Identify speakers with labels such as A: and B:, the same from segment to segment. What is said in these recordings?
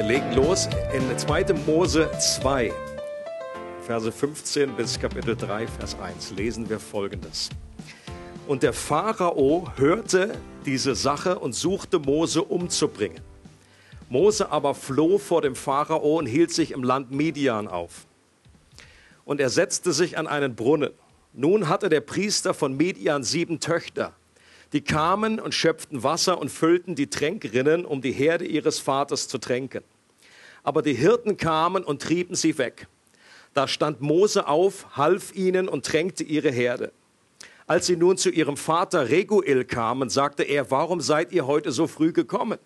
A: Wir legen los in 2. Mose 2, Verse 15 bis Kapitel 3, Vers 1. Lesen wir folgendes. Und der Pharao hörte diese Sache und suchte Mose umzubringen. Mose aber floh vor dem Pharao und hielt sich im Land Midian auf. Und er setzte sich an einen Brunnen. Nun hatte der Priester von Midian sieben Töchter. Die kamen und schöpften Wasser und füllten die Tränkrinnen, um die Herde ihres Vaters zu tränken. Aber die Hirten kamen und trieben sie weg. Da stand Mose auf, half ihnen und tränkte ihre Herde. Als sie nun zu ihrem Vater Reguel kamen, sagte er, warum seid ihr heute so früh gekommen?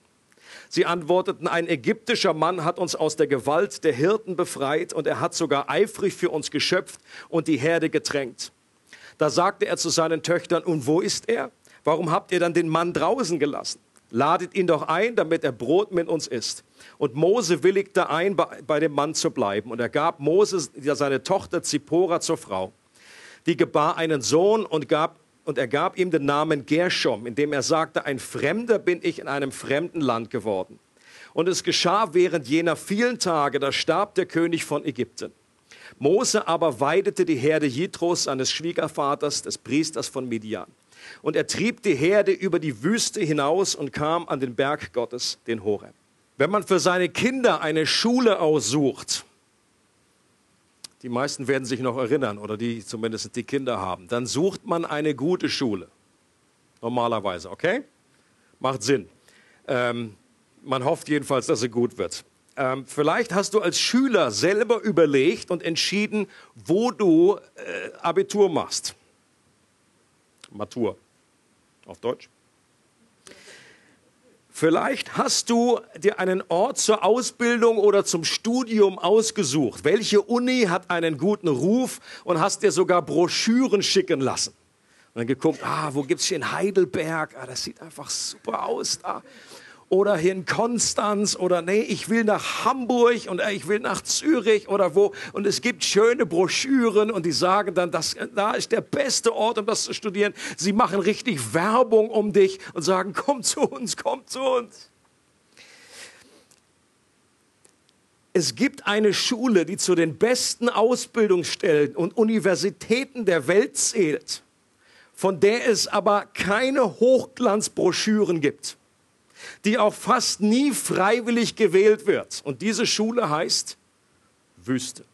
A: Sie antworteten, ein ägyptischer Mann hat uns aus der Gewalt der Hirten befreit und er hat sogar eifrig für uns geschöpft und die Herde getränkt. Da sagte er zu seinen Töchtern, und wo ist er? Warum habt ihr dann den Mann draußen gelassen? Ladet ihn doch ein, damit er Brot mit uns isst. Und Mose willigte ein, bei dem Mann zu bleiben. Und er gab Mose seine Tochter Zippora zur Frau. Die gebar einen Sohn und, gab, und er gab ihm den Namen Gershom, indem er sagte, ein Fremder bin ich in einem fremden Land geworden. Und es geschah während jener vielen Tage, da starb der König von Ägypten. Mose aber weidete die Herde Jitros, seines Schwiegervaters, des Priesters von Midian. Und er trieb die Herde über die Wüste hinaus und kam an den Berg Gottes, den Horeb. Wenn man für seine Kinder eine Schule aussucht, die meisten werden sich noch erinnern oder die zumindest die Kinder haben, dann sucht man eine gute Schule. Normalerweise, okay? Macht Sinn. Ähm, man hofft jedenfalls, dass sie gut wird. Ähm, vielleicht hast du als Schüler selber überlegt und entschieden, wo du äh, Abitur machst. Matur auf Deutsch. Vielleicht hast du dir einen Ort zur Ausbildung oder zum Studium ausgesucht. Welche Uni hat einen guten Ruf und hast dir sogar Broschüren schicken lassen? Und dann geguckt, ah, wo gibt es hier in Heidelberg? Ah, das sieht einfach super aus da oder hier in Konstanz oder nee, ich will nach Hamburg und ich will nach Zürich oder wo. Und es gibt schöne Broschüren und die sagen dann, das, da ist der beste Ort, um das zu studieren. Sie machen richtig Werbung um dich und sagen, komm zu uns, komm zu uns. Es gibt eine Schule, die zu den besten Ausbildungsstellen und Universitäten der Welt zählt, von der es aber keine Hochglanzbroschüren gibt die auch fast nie freiwillig gewählt wird. Und diese Schule heißt Wüste.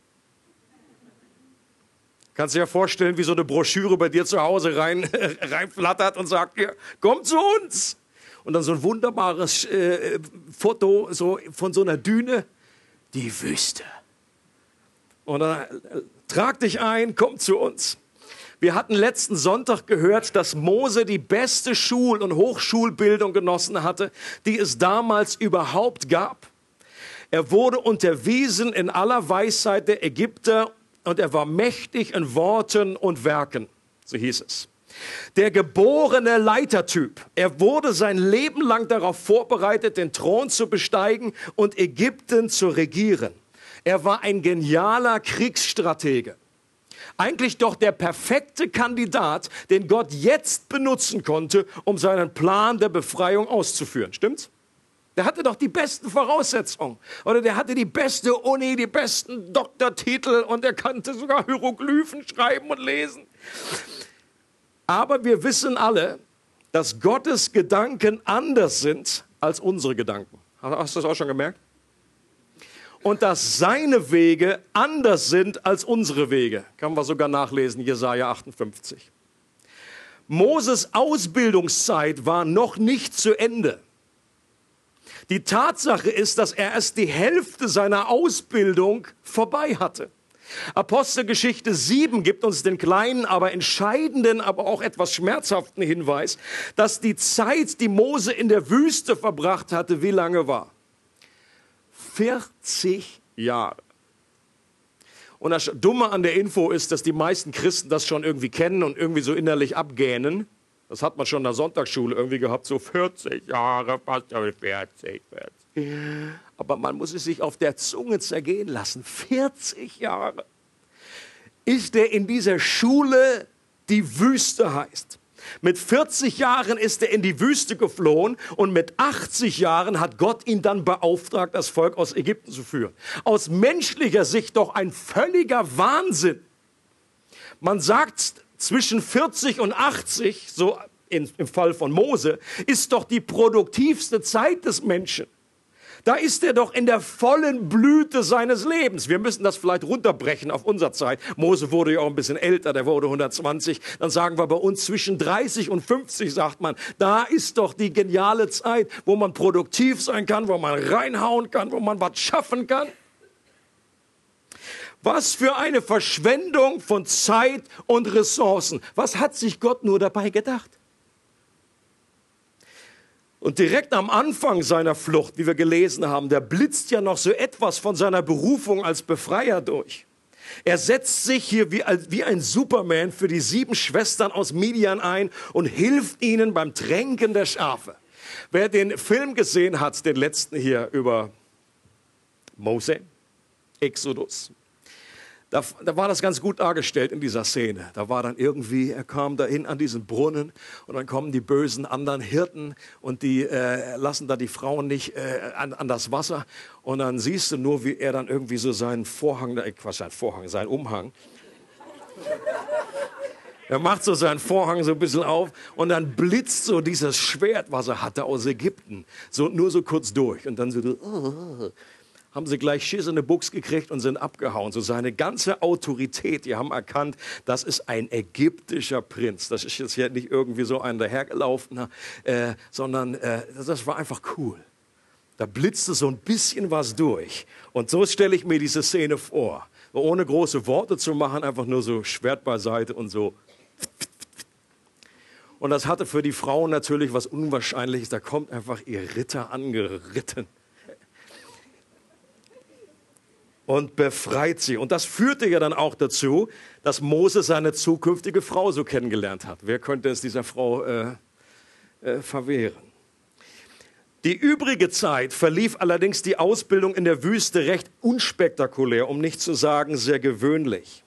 A: Kannst du dir vorstellen, wie so eine Broschüre bei dir zu Hause rein, reinflattert und sagt, ja, komm zu uns. Und dann so ein wunderbares äh, Foto so von so einer Düne, die Wüste. Und dann äh, trag dich ein, komm zu uns. Wir hatten letzten Sonntag gehört, dass Mose die beste Schul- und Hochschulbildung genossen hatte, die es damals überhaupt gab. Er wurde unterwiesen in aller Weisheit der Ägypter und er war mächtig in Worten und Werken, so hieß es. Der geborene Leitertyp. Er wurde sein Leben lang darauf vorbereitet, den Thron zu besteigen und Ägypten zu regieren. Er war ein genialer Kriegsstratege eigentlich doch der perfekte Kandidat, den Gott jetzt benutzen konnte, um seinen Plan der Befreiung auszuführen. Stimmt's? Der hatte doch die besten Voraussetzungen. Oder der hatte die beste Uni, die besten Doktortitel und er kannte sogar Hieroglyphen schreiben und lesen. Aber wir wissen alle, dass Gottes Gedanken anders sind als unsere Gedanken. Hast du das auch schon gemerkt? Und dass seine Wege anders sind als unsere Wege. Kann man sogar nachlesen, Jesaja 58. Moses Ausbildungszeit war noch nicht zu Ende. Die Tatsache ist, dass er erst die Hälfte seiner Ausbildung vorbei hatte. Apostelgeschichte 7 gibt uns den kleinen, aber entscheidenden, aber auch etwas schmerzhaften Hinweis, dass die Zeit, die Mose in der Wüste verbracht hatte, wie lange war? 40 Jahre. Und das Dumme an der Info ist, dass die meisten Christen das schon irgendwie kennen und irgendwie so innerlich abgähnen. Das hat man schon in der Sonntagsschule irgendwie gehabt, so 40 Jahre, fast 40, 40. Aber man muss es sich auf der Zunge zergehen lassen. 40 Jahre. Ist er in dieser Schule, die Wüste heißt. Mit 40 Jahren ist er in die Wüste geflohen und mit 80 Jahren hat Gott ihn dann beauftragt, das Volk aus Ägypten zu führen. Aus menschlicher Sicht doch ein völliger Wahnsinn. Man sagt zwischen 40 und 80, so im Fall von Mose, ist doch die produktivste Zeit des Menschen. Da ist er doch in der vollen Blüte seines Lebens. Wir müssen das vielleicht runterbrechen auf unser Zeit. Mose wurde ja auch ein bisschen älter, der wurde 120. Dann sagen wir bei uns zwischen 30 und 50, sagt man. Da ist doch die geniale Zeit, wo man produktiv sein kann, wo man reinhauen kann, wo man was schaffen kann. Was für eine Verschwendung von Zeit und Ressourcen. Was hat sich Gott nur dabei gedacht? Und direkt am Anfang seiner Flucht, wie wir gelesen haben, da blitzt ja noch so etwas von seiner Berufung als Befreier durch. Er setzt sich hier wie, wie ein Superman für die sieben Schwestern aus Midian ein und hilft ihnen beim Tränken der Schafe. Wer den Film gesehen hat, den letzten hier über Mose, Exodus, da, da, war das ganz gut dargestellt in dieser Szene. Da war dann irgendwie, er kam dahin an diesen Brunnen und dann kommen die bösen anderen Hirten und die äh, lassen da die Frauen nicht äh, an, an, das Wasser. Und dann siehst du nur, wie er dann irgendwie so seinen Vorhang, äh, was sein Vorhang, seinen Umhang. Er macht so seinen Vorhang so ein bisschen auf und dann blitzt so dieses Schwert, was er hatte aus Ägypten, so nur so kurz durch und dann so, oh, haben sie gleich Schiss in die Buchs gekriegt und sind abgehauen. So seine ganze Autorität, die haben erkannt, das ist ein ägyptischer Prinz. Das ist jetzt hier nicht irgendwie so ein dahergelaufener, äh, sondern äh, das war einfach cool. Da blitzte so ein bisschen was durch. Und so stelle ich mir diese Szene vor. Ohne große Worte zu machen, einfach nur so Schwert beiseite und so. Und das hatte für die Frauen natürlich was Unwahrscheinliches. Da kommt einfach ihr Ritter angeritten und befreit sie. Und das führte ja dann auch dazu, dass Mose seine zukünftige Frau so kennengelernt hat. Wer könnte es dieser Frau äh, äh, verwehren? Die übrige Zeit verlief allerdings die Ausbildung in der Wüste recht unspektakulär, um nicht zu sagen sehr gewöhnlich.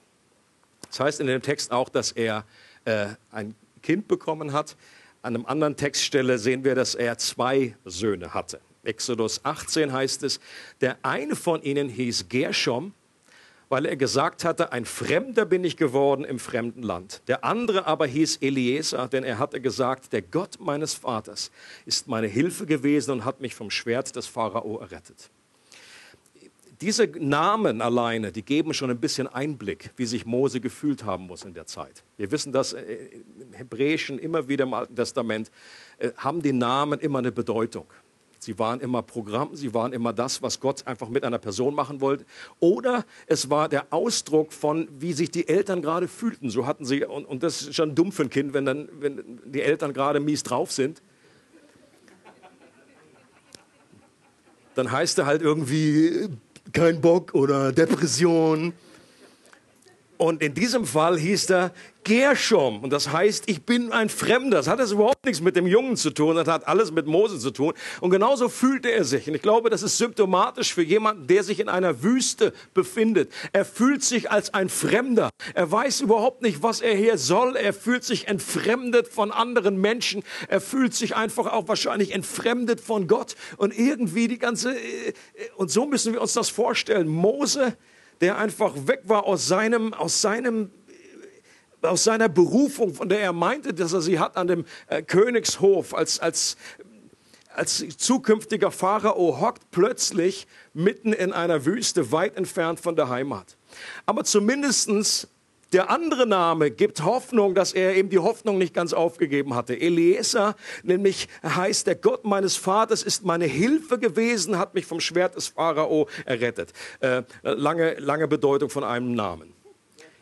A: Das heißt in dem Text auch, dass er äh, ein Kind bekommen hat. An einem anderen Textstelle sehen wir, dass er zwei Söhne hatte. Exodus 18 heißt es, der eine von ihnen hieß Gershom, weil er gesagt hatte, ein Fremder bin ich geworden im fremden Land. Der andere aber hieß Eliezer, denn er hatte gesagt, der Gott meines Vaters ist meine Hilfe gewesen und hat mich vom Schwert des Pharao errettet. Diese Namen alleine, die geben schon ein bisschen Einblick, wie sich Mose gefühlt haben muss in der Zeit. Wir wissen das äh, im Hebräischen immer wieder im Alten Testament, äh, haben die Namen immer eine Bedeutung. Sie waren immer Programm, sie waren immer das, was Gott einfach mit einer Person machen wollte. Oder es war der Ausdruck von, wie sich die Eltern gerade fühlten. So hatten sie, und, und das ist schon dumm für ein Kind, wenn, dann, wenn die Eltern gerade mies drauf sind. Dann heißt er halt irgendwie kein Bock oder Depression. Und in diesem Fall hieß er Gershom. Und das heißt, ich bin ein Fremder. Das hat das überhaupt nichts mit dem Jungen zu tun. Das hat alles mit Mose zu tun. Und genauso fühlte er sich. Und ich glaube, das ist symptomatisch für jemanden, der sich in einer Wüste befindet. Er fühlt sich als ein Fremder. Er weiß überhaupt nicht, was er hier soll. Er fühlt sich entfremdet von anderen Menschen. Er fühlt sich einfach auch wahrscheinlich entfremdet von Gott. Und irgendwie die ganze, äh, und so müssen wir uns das vorstellen. Mose, der einfach weg war aus seinem, aus seinem, aus seiner Berufung, von der er meinte, dass er sie hat an dem äh, Königshof als, als, als zukünftiger Pharao, hockt plötzlich mitten in einer Wüste, weit entfernt von der Heimat. Aber zumindestens Der andere Name gibt Hoffnung, dass er eben die Hoffnung nicht ganz aufgegeben hatte. Eliezer, nämlich heißt der Gott meines Vaters, ist meine Hilfe gewesen, hat mich vom Schwert des Pharao errettet. Äh, lange, lange Bedeutung von einem Namen.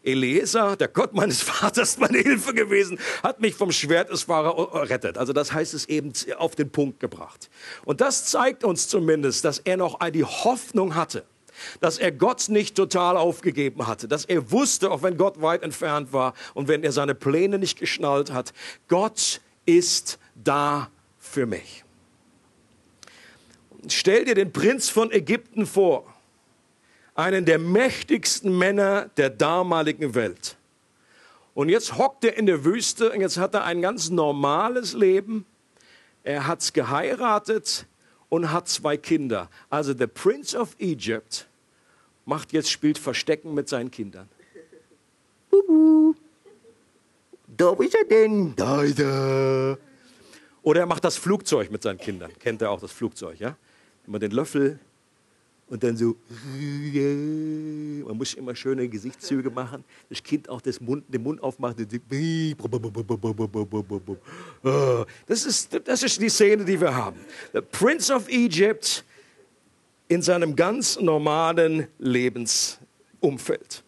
A: Eliezer, der Gott meines Vaters, meine Hilfe gewesen, hat mich vom Schwert des Pharao errettet. Also das heißt es eben auf den Punkt gebracht. Und das zeigt uns zumindest, dass er noch die Hoffnung hatte, dass er Gott nicht total aufgegeben hatte, dass er wusste, auch wenn Gott weit entfernt war und wenn er seine Pläne nicht geschnallt hat, Gott ist da für mich. Stell dir den Prinz von Ägypten vor einen der mächtigsten Männer der damaligen Welt. Und jetzt hockt er in der Wüste und jetzt hat er ein ganz normales Leben. Er hat's geheiratet und hat zwei Kinder. Also der Prince of Egypt macht jetzt spielt Verstecken mit seinen Kindern. Bubu. Da ist er denn? Da ist er. Oder er macht das Flugzeug mit seinen Kindern. Kennt er auch das Flugzeug, ja? Immer den Löffel und dann so, man muss immer schöne Gesichtszüge machen. Das Kind auch das Mund, den Mund aufmacht. Das ist, das ist die Szene, die wir haben. Der Prince of Egypt in seinem ganz normalen Lebensumfeld.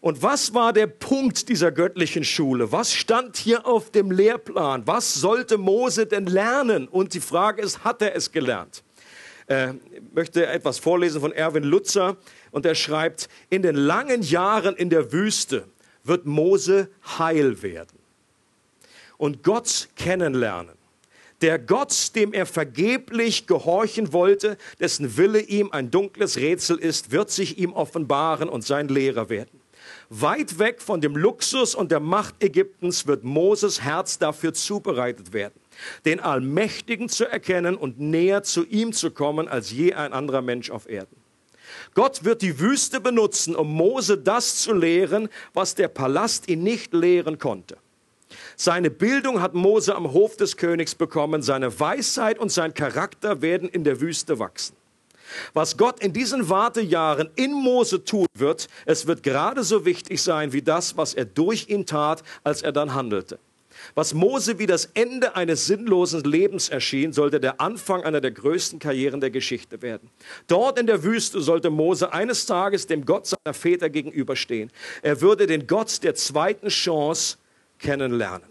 A: Und was war der Punkt dieser göttlichen Schule? Was stand hier auf dem Lehrplan? Was sollte Mose denn lernen? Und die Frage ist, hat er es gelernt? äh, möchte etwas vorlesen von Erwin Lutzer und er schreibt, in den langen Jahren in der Wüste wird Mose heil werden und Gott kennenlernen. Der Gott, dem er vergeblich gehorchen wollte, dessen Wille ihm ein dunkles Rätsel ist, wird sich ihm offenbaren und sein Lehrer werden. Weit weg von dem Luxus und der Macht Ägyptens wird Moses Herz dafür zubereitet werden den Allmächtigen zu erkennen und näher zu ihm zu kommen als je ein anderer Mensch auf Erden. Gott wird die Wüste benutzen, um Mose das zu lehren, was der Palast ihn nicht lehren konnte. Seine Bildung hat Mose am Hof des Königs bekommen, seine Weisheit und sein Charakter werden in der Wüste wachsen. Was Gott in diesen Wartejahren in Mose tun wird, es wird gerade so wichtig sein wie das, was er durch ihn tat, als er dann handelte. Was Mose wie das Ende eines sinnlosen Lebens erschien, sollte der Anfang einer der größten Karrieren der Geschichte werden. Dort in der Wüste sollte Mose eines Tages dem Gott seiner Väter gegenüberstehen. Er würde den Gott der zweiten Chance kennenlernen.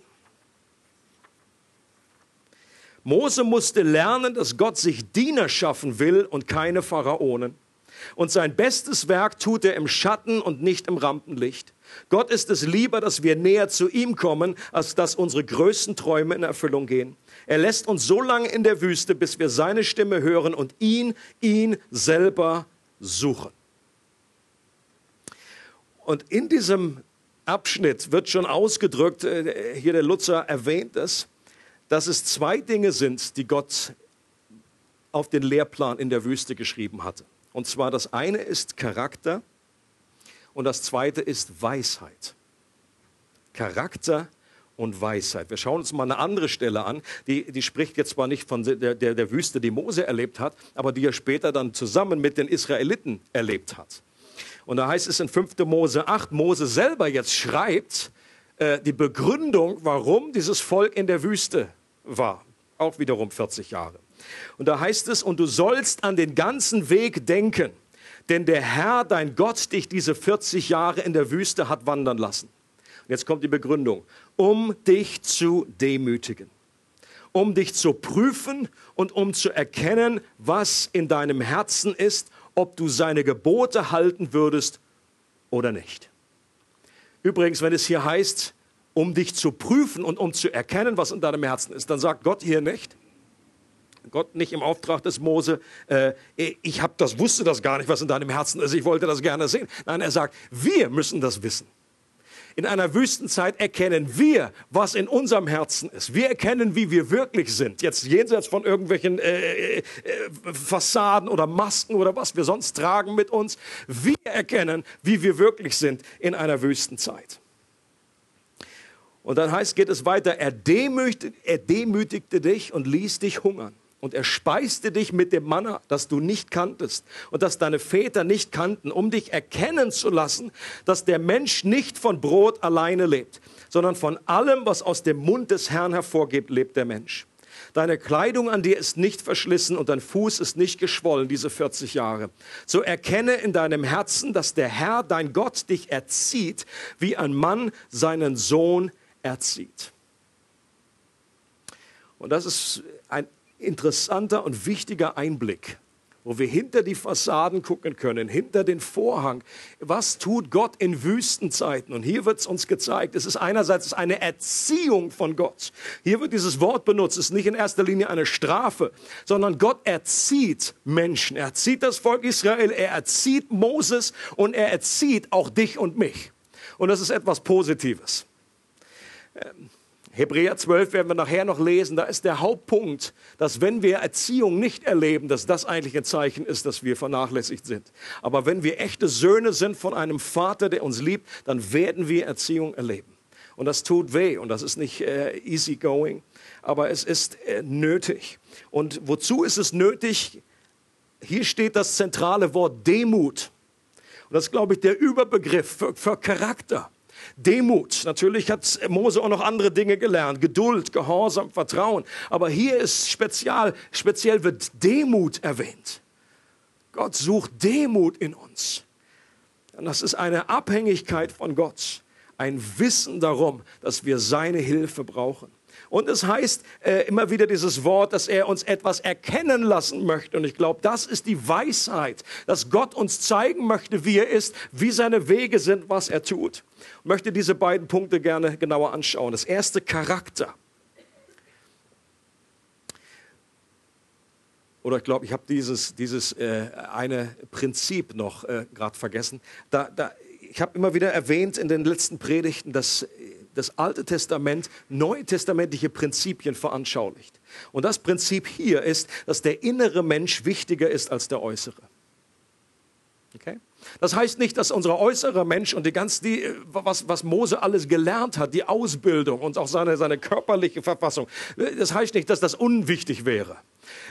A: Mose musste lernen, dass Gott sich Diener schaffen will und keine Pharaonen. Und sein bestes Werk tut er im Schatten und nicht im Rampenlicht. Gott ist es lieber, dass wir näher zu ihm kommen, als dass unsere größten Träume in Erfüllung gehen. Er lässt uns so lange in der Wüste, bis wir seine Stimme hören und ihn, ihn selber suchen. Und in diesem Abschnitt wird schon ausgedrückt, äh, hier der Lutzer erwähnt es, dass es zwei Dinge sind, die Gott auf den Lehrplan in der Wüste geschrieben hatte. Und zwar das eine ist Charakter und das zweite ist Weisheit. Charakter und Weisheit. Wir schauen uns mal eine andere Stelle an, die, die spricht jetzt zwar nicht von der, der, der Wüste, die Mose erlebt hat, aber die er später dann zusammen mit den Israeliten erlebt hat. Und da heißt es in 5. Mose 8, Mose selber jetzt schreibt äh, die Begründung, warum dieses Volk in der Wüste war. Auch wiederum 40 Jahre. Und da heißt es, und du sollst an den ganzen Weg denken denn der Herr, dein Gott, dich diese 40 Jahre in der Wüste hat wandern lassen. Und jetzt kommt die Begründung, um dich zu demütigen, um dich zu prüfen und um zu erkennen, was in deinem Herzen ist, ob du seine Gebote halten würdest oder nicht. Übrigens, wenn es hier heißt, um dich zu prüfen und um zu erkennen, was in deinem Herzen ist, dann sagt Gott hier nicht, Gott nicht im Auftrag des Mose, äh, ich hab das, wusste das gar nicht, was in deinem Herzen ist, ich wollte das gerne sehen. Nein, er sagt, wir müssen das wissen. In einer Wüstenzeit erkennen wir, was in unserem Herzen ist. Wir erkennen, wie wir wirklich sind. Jetzt jenseits von irgendwelchen äh, äh, Fassaden oder Masken oder was wir sonst tragen mit uns. Wir erkennen, wie wir wirklich sind in einer Wüstenzeit. Und dann heißt, geht es weiter, er demütigte, er demütigte dich und ließ dich hungern Und er speiste dich mit dem Manna, das du nicht kanntest und das deine Väter nicht kannten, um dich erkennen zu lassen, dass der Mensch nicht von Brot alleine lebt, sondern von allem, was aus dem Mund des Herrn hervorgeht, lebt der Mensch. Deine Kleidung an dir ist nicht verschlissen und dein Fuß ist nicht geschwollen diese 40 Jahre. So erkenne in deinem Herzen, dass der Herr, dein Gott, dich erzieht, wie ein Mann seinen Sohn erzieht. Und das ist ein interessanter und wichtiger Einblick wo wir hinter die Fassaden gucken können, hinter den Vorhang. Was tut Gott in Wüstenzeiten? Und hier wird es uns gezeigt. Es ist einerseits eine Erziehung von Gott. Hier wird dieses Wort benutzt. Es ist nicht in erster Linie eine Strafe, sondern Gott erzieht Menschen. Er erzieht das Volk Israel, er erzieht Moses und er erzieht auch dich und mich. Und das ist etwas Positives. Ähm, Hebräer 12 werden wir nachher noch lesen. Da ist der Hauptpunkt, dass wenn wir Erziehung nicht erleben, dass das eigentlich ein Zeichen ist, dass wir vernachlässigt sind. Aber wenn wir echte Söhne sind von einem Vater, der uns liebt, dann werden wir Erziehung erleben. Und das tut weh und das ist nicht äh, easy going, aber es ist äh, nötig. Und wozu ist es nötig? Hier steht das zentrale Wort Demut. Und das ist, glaube ich, der Überbegriff für, für Charakter. Demut. Natürlich hat Mose auch noch andere Dinge gelernt. Geduld, Gehorsam, Vertrauen. Aber hier ist speziell, speziell wird Demut erwähnt. Gott sucht Demut in uns. Und das ist eine Abhängigkeit von Gott. Ein Wissen darum, dass wir seine Hilfe brauchen. Und es heißt äh, immer wieder dieses Wort, dass er uns etwas erkennen lassen möchte. Und ich glaube, das ist die Weisheit, dass Gott uns zeigen möchte, wie er ist, wie seine Wege sind, was er tut. Ich möchte diese beiden Punkte gerne genauer anschauen. Das erste Charakter. Oder ich glaube, ich habe dieses, dieses äh, eine Prinzip noch äh, gerade vergessen. Da, da, ich habe immer wieder erwähnt in den letzten Predigten, dass das Alte Testament neutestamentliche Prinzipien veranschaulicht. Und das Prinzip hier ist, dass der innere Mensch wichtiger ist als der äußere. Okay? Das heißt nicht, dass unser äußerer Mensch und die ganz, die, was, was Mose alles gelernt hat, die Ausbildung und auch seine, seine körperliche Verfassung, das heißt nicht, dass das unwichtig wäre.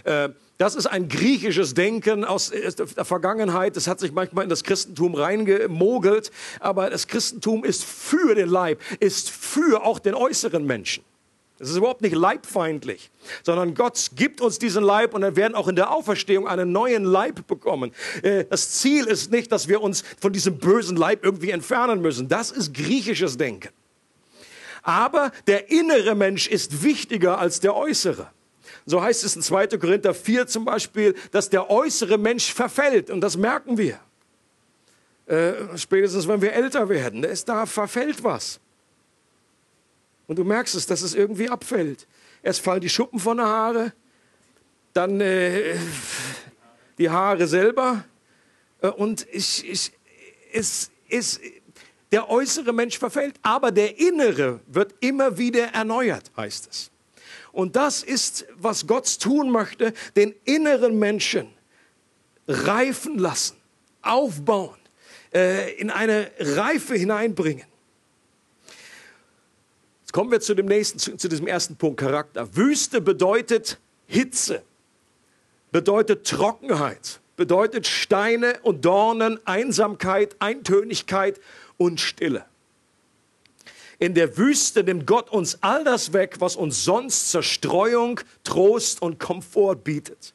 A: Äh, das ist ein griechisches Denken aus der Vergangenheit. Das hat sich manchmal in das Christentum reingemogelt. Aber das Christentum ist für den Leib, ist für auch den äußeren Menschen. Es ist überhaupt nicht leibfeindlich, sondern Gott gibt uns diesen Leib und wir werden auch in der Auferstehung einen neuen Leib bekommen. Äh, das Ziel ist nicht, dass wir uns von diesem bösen Leib irgendwie entfernen müssen. Das ist griechisches Denken. Aber der innere Mensch ist wichtiger als der äußere. So heißt es in 2. Korinther 4 zum Beispiel, dass der äußere Mensch verfällt und das merken wir. Äh, spätestens wenn wir älter werden, ist, da verfällt was. Und du merkst es, dass es irgendwie abfällt. Erst fallen die Schuppen von der Haare, dann äh, die Haare selber. Äh, und ich, ich, es ist, der äußere Mensch verfällt, aber der innere wird immer wieder erneuert, heißt es. Und das ist, was Gott tun möchte, den inneren Menschen reifen lassen, aufbauen, äh, in eine Reife hineinbringen. Kommen wir zu dem nächsten, zu, zu diesem ersten Punkt, Charakter. Wüste bedeutet Hitze, bedeutet Trockenheit, bedeutet Steine und Dornen, Einsamkeit, Eintönigkeit und Stille. In der Wüste nimmt Gott uns all das weg, was uns sonst Zerstreuung, Trost und Komfort bietet.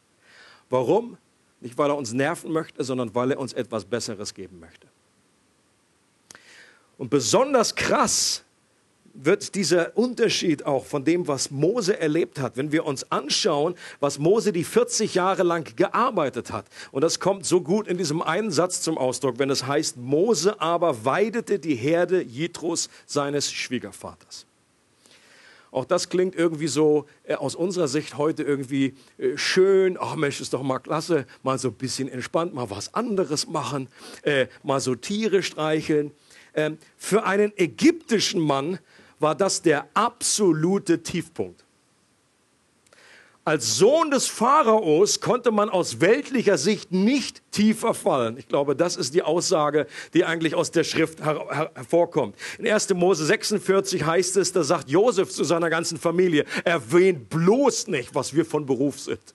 A: Warum? Nicht, weil er uns nerven möchte, sondern weil er uns etwas Besseres geben möchte. Und besonders krass wird dieser Unterschied auch von dem, was Mose erlebt hat, wenn wir uns anschauen, was Mose die 40 Jahre lang gearbeitet hat. Und das kommt so gut in diesem einen Satz zum Ausdruck, wenn es heißt, Mose aber weidete die Herde Jitros seines Schwiegervaters. Auch das klingt irgendwie so äh, aus unserer Sicht heute irgendwie äh, schön. Ach Mensch, ist doch mal klasse, mal so ein bisschen entspannt, mal was anderes machen, äh, mal so Tiere streicheln. Ähm, für einen ägyptischen Mann war das der absolute Tiefpunkt. Als Sohn des Pharaos konnte man aus weltlicher Sicht nicht tiefer fallen. Ich glaube, das ist die Aussage, die eigentlich aus der Schrift her her hervorkommt. In 1. Mose 46 heißt es, da sagt Josef zu seiner ganzen Familie, erwähnt bloß nicht, was wir von Beruf sind.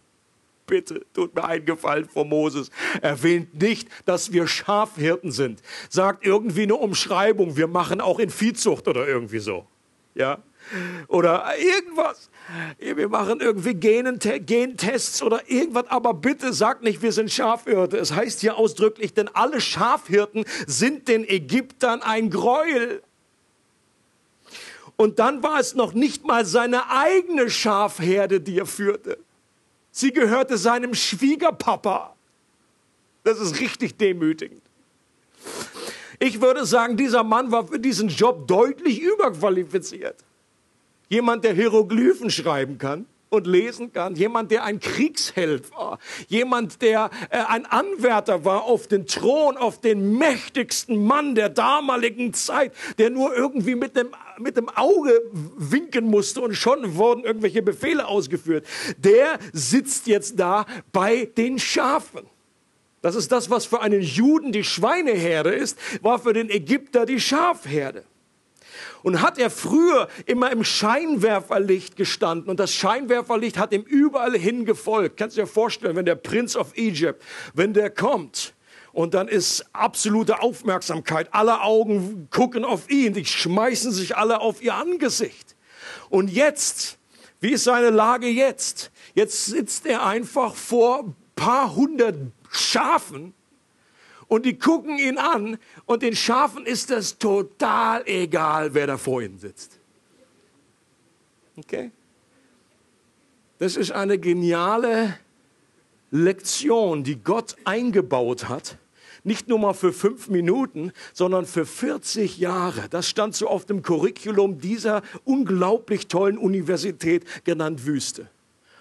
A: bitte, tut mir einen Gefallen vor Moses. Erwähnt nicht, dass wir Schafhirten sind. Sagt irgendwie eine Umschreibung, wir machen auch in Viehzucht oder irgendwie so. Ja? Oder irgendwas. Wir machen irgendwie Gentests oder irgendwas, aber bitte sagt nicht, wir sind Schafhirte. Es heißt hier ausdrücklich, denn alle Schafhirten sind den Ägyptern ein Gräuel. Und dann war es noch nicht mal seine eigene Schafherde, die er führte. Sie gehörte seinem Schwiegerpapa. Das ist richtig demütigend. Ich würde sagen, dieser Mann war für diesen Job deutlich überqualifiziert. Jemand, der Hieroglyphen schreiben kann und lesen kann. Jemand, der ein Kriegsheld war. Jemand, der äh, ein Anwärter war auf den Thron, auf den mächtigsten Mann der damaligen Zeit, der nur irgendwie mit dem, mit dem Auge winken musste und schon wurden irgendwelche Befehle ausgeführt. Der sitzt jetzt da bei den Schafen. Das ist das, was für einen Juden die Schweineherde ist, war für den Ägypter die Schafherde. Und hat er früher immer im Scheinwerferlicht gestanden und das Scheinwerferlicht hat ihm überall hingefolgt. Kannst du dir vorstellen, wenn der Prinz of Egypt, wenn der kommt, und dann ist absolute Aufmerksamkeit. Alle Augen gucken auf ihn. Die schmeißen sich alle auf ihr Angesicht. Und jetzt, wie ist seine Lage jetzt? Jetzt sitzt er einfach vor paar hundert Schafen und die gucken ihn an und den Schafen ist es total egal, wer da vor ihnen sitzt. Okay? Das ist eine geniale Lektion, die Gott eingebaut hat. Nicht nur mal für fünf Minuten, sondern für 40 Jahre. Das stand so auf dem Curriculum dieser unglaublich tollen Universität genannt Wüste.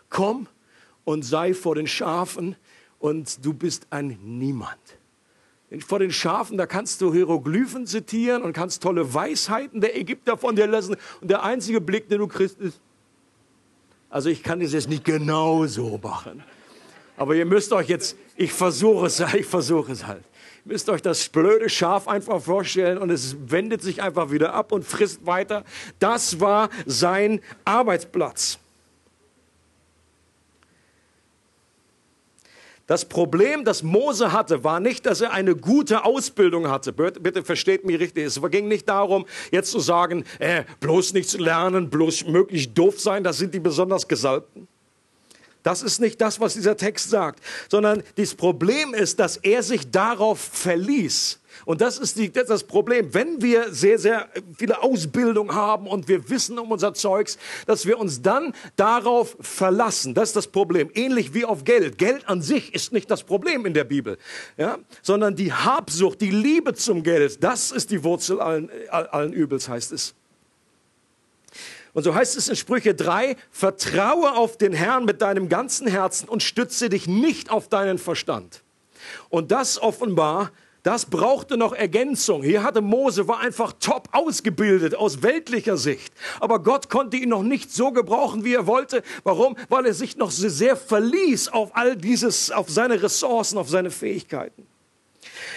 A: Komm und sei vor den Schafen und du bist ein Niemand vor den Schafen, da kannst du Hieroglyphen zitieren und kannst tolle Weisheiten der Ägypter von dir lassen. Und der einzige Blick, den du kriegst, ist, also ich kann das jetzt nicht genau so machen. Aber ihr müsst euch jetzt, ich versuche es, ich versuche es halt. Ihr müsst euch das blöde Schaf einfach vorstellen und es wendet sich einfach wieder ab und frisst weiter. Das war sein Arbeitsplatz. Das Problem, das Mose hatte, war nicht, dass er eine gute Ausbildung hatte. Bitte versteht mich richtig. Es ging nicht darum, jetzt zu sagen, äh, bloß nichts lernen, bloß möglichst doof sein, das sind die besonders Gesalbten. Das ist nicht das, was dieser Text sagt, sondern das Problem ist, dass er sich darauf verließ, und das ist, die, das, das Problem. Wenn wir sehr, sehr viele Ausbildung haben und wir wissen um unser Zeugs, dass wir uns dann darauf verlassen. Das ist das Problem. Ähnlich wie auf Geld. Geld an sich ist nicht das Problem in der Bibel, ja? sondern die Habsucht, die Liebe zum Geld, das ist die Wurzel allen, allen Übels, heißt es. Und so heißt es in Sprüche 3, vertraue auf den Herrn mit deinem ganzen Herzen und stütze dich nicht auf deinen Verstand. Und das offenbar das brauchte noch Ergänzung. Hier hatte Mose, war einfach top ausgebildet aus weltlicher Sicht. Aber Gott konnte ihn noch nicht so gebrauchen, wie er wollte. Warum? Weil er sich noch sehr verließ auf all dieses, auf seine Ressourcen, auf seine Fähigkeiten.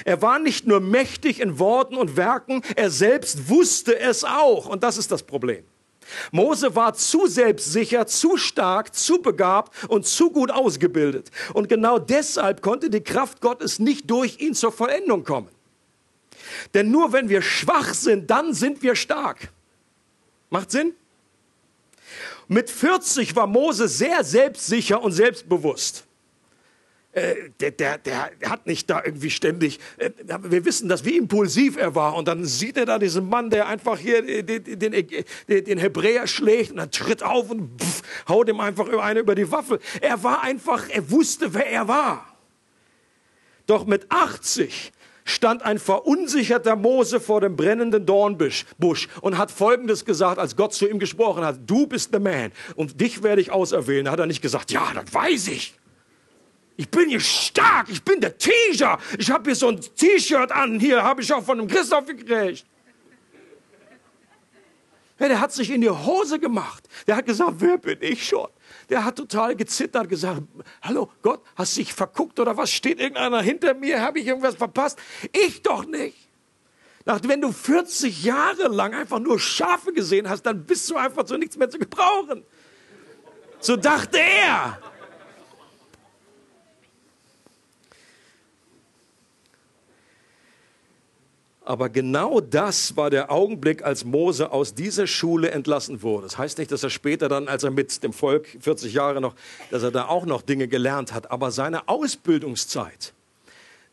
A: Er war nicht nur mächtig in Worten und Werken, er selbst wusste es auch. Und das ist das Problem. Mose war zu selbstsicher, zu stark, zu begabt und zu gut ausgebildet. Und genau deshalb konnte die Kraft Gottes nicht durch ihn zur Vollendung kommen. Denn nur wenn wir schwach sind, dann sind wir stark. Macht Sinn? Mit 40 war Mose sehr selbstsicher und selbstbewusst äh, der, der, der hat nicht da irgendwie ständig, äh, wir wissen das, wie impulsiv er war. Und dann sieht er da diesen Mann, der einfach hier den, den, den Hebräer schlägt und dann tritt auf und pff, haut ihm einfach eine über die Waffe. Er war einfach, er wusste, wer er war. Doch mit 80 stand ein verunsicherter Mose vor dem brennenden Dornbusch und hat Folgendes gesagt, als Gott zu ihm gesprochen hat, du bist der Man und dich werde ich auserwählen. Da hat er nicht gesagt, ja, das weiß ich. Ich bin hier stark, ich bin der Teacher. Ich habe hier so ein T-Shirt an, hier habe ich auch von dem Christoph gekriegt. Ja, der hat sich in die Hose gemacht. Der hat gesagt, wer bin ich schon? Der hat total gezittert, gesagt, hallo Gott, hast dich verguckt oder was? Steht irgendeiner hinter mir? Habe ich irgendwas verpasst? Ich doch nicht. Dachte, wenn du 40 Jahre lang einfach nur Schafe gesehen hast, dann bist du einfach zu nichts mehr zu gebrauchen. So dachte er. Aber genau das war der Augenblick, als Mose aus dieser Schule entlassen wurde. Das heißt nicht, dass er später dann, als er mit dem Volk 40 Jahre noch, dass er da auch noch Dinge gelernt hat. Aber seine Ausbildungszeit,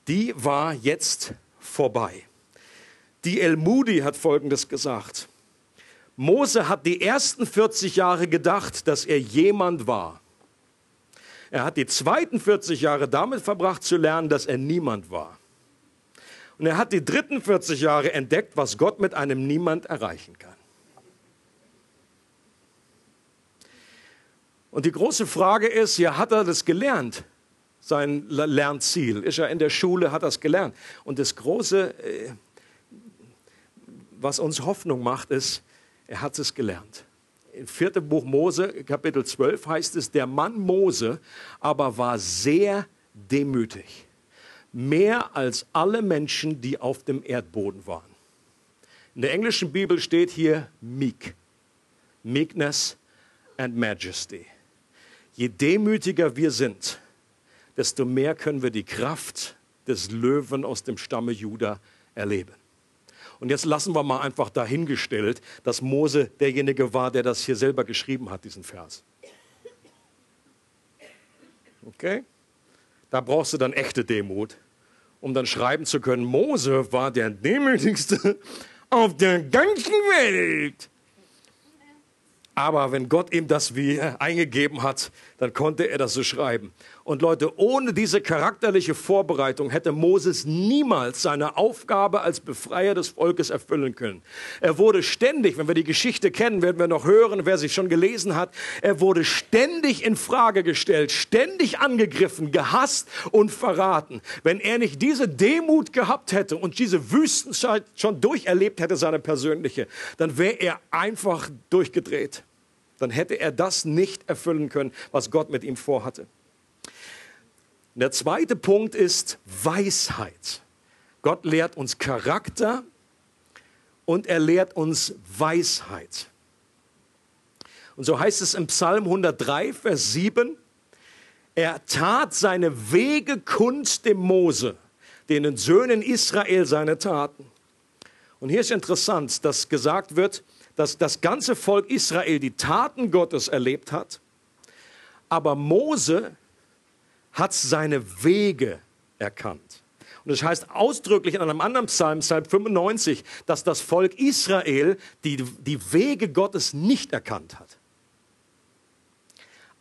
A: die war jetzt vorbei. Die El Moody hat Folgendes gesagt. Mose hat die ersten 40 Jahre gedacht, dass er jemand war. Er hat die zweiten 40 Jahre damit verbracht zu lernen, dass er niemand war. Und er hat die dritten 40 Jahre entdeckt, was Gott mit einem Niemand erreichen kann. Und die große Frage ist, ja, hat er das gelernt? Sein Lernziel. Ist er in der Schule, hat er es gelernt. Und das Große, äh, was uns Hoffnung macht, ist, er hat es gelernt. Im vierten Buch Mose, Kapitel 12 heißt es, der Mann Mose aber war sehr demütig mehr als alle Menschen, die auf dem Erdboden waren. In der englischen Bibel steht hier meek, meekness and majesty. Je demütiger wir sind, desto mehr können wir die Kraft des Löwen aus dem Stamme Juda erleben. Und jetzt lassen wir mal einfach dahingestellt, dass Mose derjenige war, der das hier selber geschrieben hat, diesen Vers. Okay? Da brauchst du dann echte Demut, um dann schreiben zu können, Mose war der demütigste auf der ganzen Welt. Aber wenn Gott ihm das wie eingegeben hat, dann konnte er das so schreiben. Und Leute, ohne diese charakterliche Vorbereitung hätte Moses niemals seine Aufgabe als Befreier des Volkes erfüllen können. Er wurde ständig, wenn wir die Geschichte kennen, werden wir noch hören, wer sich schon gelesen hat, er wurde ständig in Frage gestellt, ständig angegriffen, gehasst und verraten. Wenn er nicht diese Demut gehabt hätte und diese Wüstenzeit schon durcherlebt hätte, seine persönliche, dann wäre er einfach durchgedreht. Dann hätte er das nicht erfüllen können, was Gott mit ihm vorhatte. Der zweite Punkt ist Weisheit. Gott lehrt uns Charakter und er lehrt uns Weisheit. Und so heißt es im Psalm 103, Vers 7, er tat seine Wege kund dem Mose, den Söhnen Israel seine Taten. Und hier ist interessant, dass gesagt wird, dass das ganze Volk Israel die Taten Gottes erlebt hat, aber Mose hat seine Wege erkannt. Und das heißt ausdrücklich in einem anderen Psalm, Psalm 95, dass das Volk Israel die, die Wege Gottes nicht erkannt hat.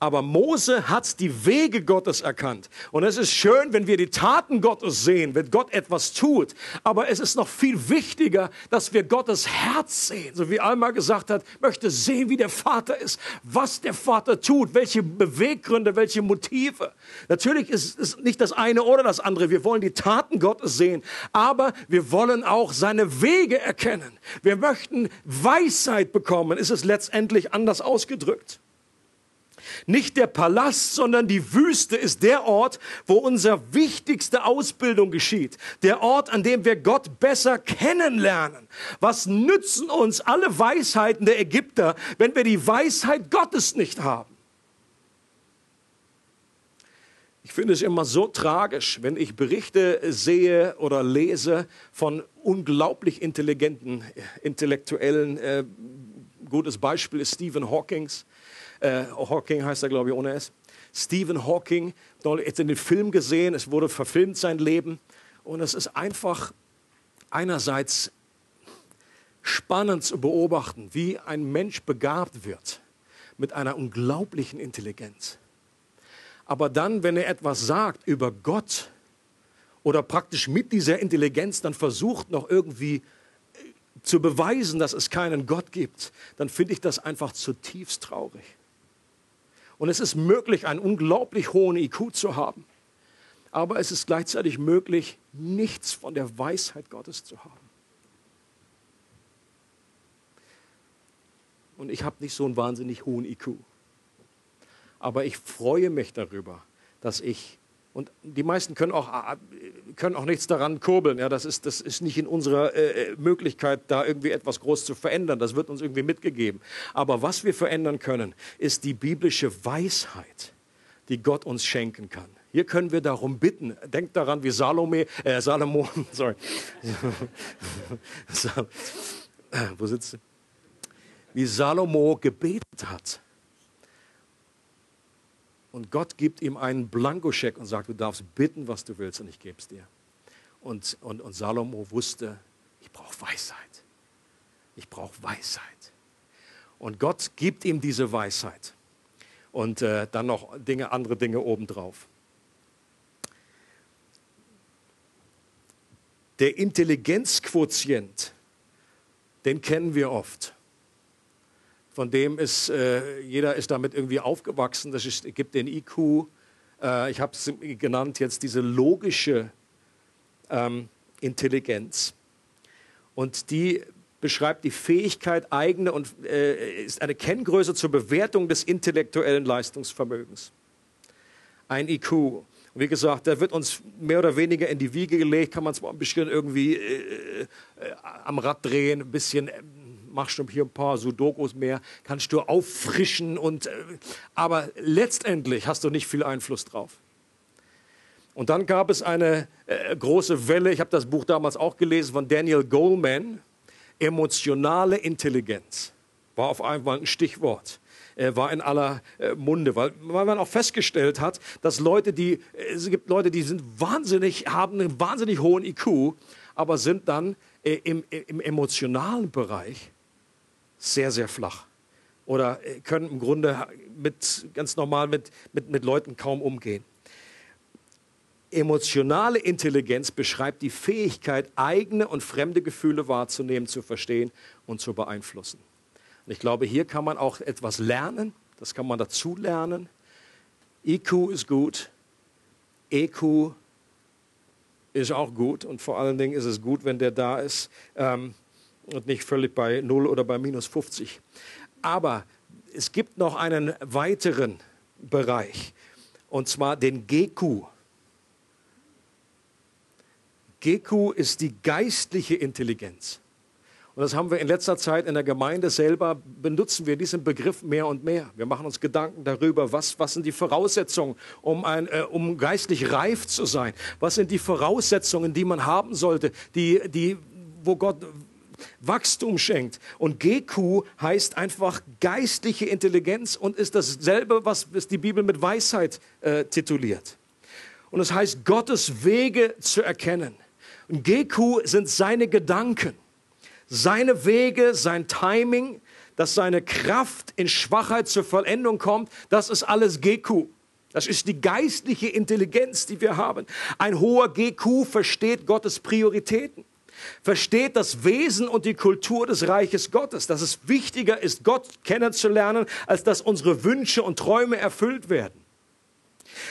A: Aber Mose hat die Wege Gottes erkannt. Und es ist schön, wenn wir die Taten Gottes sehen, wenn Gott etwas tut. Aber es ist noch viel wichtiger, dass wir Gottes Herz sehen. So wie Alma gesagt hat, möchte sehen, wie der Vater ist, was der Vater tut, welche Beweggründe, welche Motive. Natürlich ist es nicht das eine oder das andere. Wir wollen die Taten Gottes sehen. Aber wir wollen auch seine Wege erkennen. Wir möchten Weisheit bekommen, ist es letztendlich anders ausgedrückt. Nicht der Palast, sondern die Wüste ist der Ort, wo unsere wichtigste Ausbildung geschieht. Der Ort, an dem wir Gott besser kennenlernen. Was nützen uns alle Weisheiten der Ägypter, wenn wir die Weisheit Gottes nicht haben? Ich finde es immer so tragisch, wenn ich Berichte sehe oder lese von unglaublich intelligenten Intellektuellen. Äh, gutes Beispiel ist Stephen Hawkings äh, Hawking heißt er, glaube ich, ohne S. Stephen Hawking, jetzt in den Film gesehen, es wurde verfilmt, sein Leben. Und es ist einfach einerseits spannend zu beobachten, wie ein Mensch begabt wird mit einer unglaublichen Intelligenz. Aber dann, wenn er etwas sagt über Gott oder praktisch mit dieser Intelligenz dann versucht noch irgendwie äh, zu beweisen, dass es keinen Gott gibt, dann finde ich das einfach zutiefst traurig. Und es ist möglich, einen unglaublich hohen IQ zu haben. Aber es ist gleichzeitig möglich, nichts von der Weisheit Gottes zu haben. Und ich habe nicht so einen wahnsinnig hohen IQ. Aber ich freue mich darüber, dass ich und die meisten können auch, äh, können auch nichts daran kurbeln. Ja, das, ist, das ist nicht in unserer äh, äh, Möglichkeit, da irgendwie etwas groß zu verändern. Das wird uns irgendwie mitgegeben. Aber was wir verändern können, ist die biblische Weisheit, die Gott uns schenken kann. Hier können wir darum bitten. Denkt daran, wie Salome, äh, Salomo, sorry. Wo sitzt du? Wie Salomo gebetet hat. Und Gott gibt ihm einen Blankoscheck und sagt, du darfst bitten, was du willst und ich gebe es dir. Und, und, und Salomo wusste, ich brauche Weisheit. Ich brauche Weisheit. Und Gott gibt ihm diese Weisheit. Und äh, dann noch Dinge, andere Dinge obendrauf. Der Intelligenzquotient, den kennen wir oft. Von dem ist, äh, jeder ist damit irgendwie aufgewachsen. Das ist, es gibt den IQ, äh, ich habe es genannt jetzt, diese logische ähm, Intelligenz. Und die beschreibt die Fähigkeit, eigene und äh, ist eine Kenngröße zur Bewertung des intellektuellen Leistungsvermögens. Ein IQ. Wie gesagt, der wird uns mehr oder weniger in die Wiege gelegt, kann man zwar ein bisschen irgendwie äh, äh, am Rad drehen, ein bisschen, äh, machst du hier ein paar Sudokus mehr, kannst du auffrischen, und, äh, aber letztendlich hast du nicht viel Einfluss drauf. Und dann gab es eine äh, große Welle, ich habe das Buch damals auch gelesen von Daniel Goleman, emotionale Intelligenz, war auf einmal ein Stichwort war in aller äh, Munde, weil, weil man auch festgestellt hat, dass Leute, die, äh, es gibt Leute, die sind wahnsinnig, haben einen wahnsinnig hohen IQ, aber sind dann im, im emotionalen Bereich sehr, sehr flach oder äh, können im Grunde mit, ganz normal mit, mit, mit Leuten kaum umgehen. Emotionale Intelligenz beschreibt die Fähigkeit, eigene und fremde Gefühle wahrzunehmen, zu verstehen und zu beeinflussen. Und ich glaube, hier kann man auch etwas lernen, das kann man dazu lernen. IQ ist gut, EQ ist auch gut und vor allen Dingen ist es gut, wenn der da ist ähm, und nicht völlig bei 0 oder bei minus 50. Aber es gibt noch einen weiteren Bereich und zwar den GQ. GQ ist die geistliche Intelligenz. Und das haben wir in letzter Zeit in der Gemeinde selber, benutzen wir diesen Begriff mehr und mehr. Wir machen uns Gedanken darüber, was, was sind die Voraussetzungen, um, ein, äh, um geistlich reif zu sein. Was sind die Voraussetzungen, die man haben sollte, die, die, wo Gott Wachstum schenkt. Und GQ heißt einfach geistliche Intelligenz und ist dasselbe, was die Bibel mit Weisheit äh, tituliert. Und es heißt, Gottes Wege zu erkennen. Und GQ sind seine Gedanken seine Wege, sein Timing, dass seine Kraft in Schwachheit zur Vollendung kommt, das ist alles GQ. Das ist die geistliche Intelligenz, die wir haben. Ein hoher GQ versteht Gottes Prioritäten, versteht das Wesen und die Kultur des Reiches Gottes, dass es wichtiger ist, Gott kennenzulernen, als dass unsere Wünsche und Träume erfüllt werden.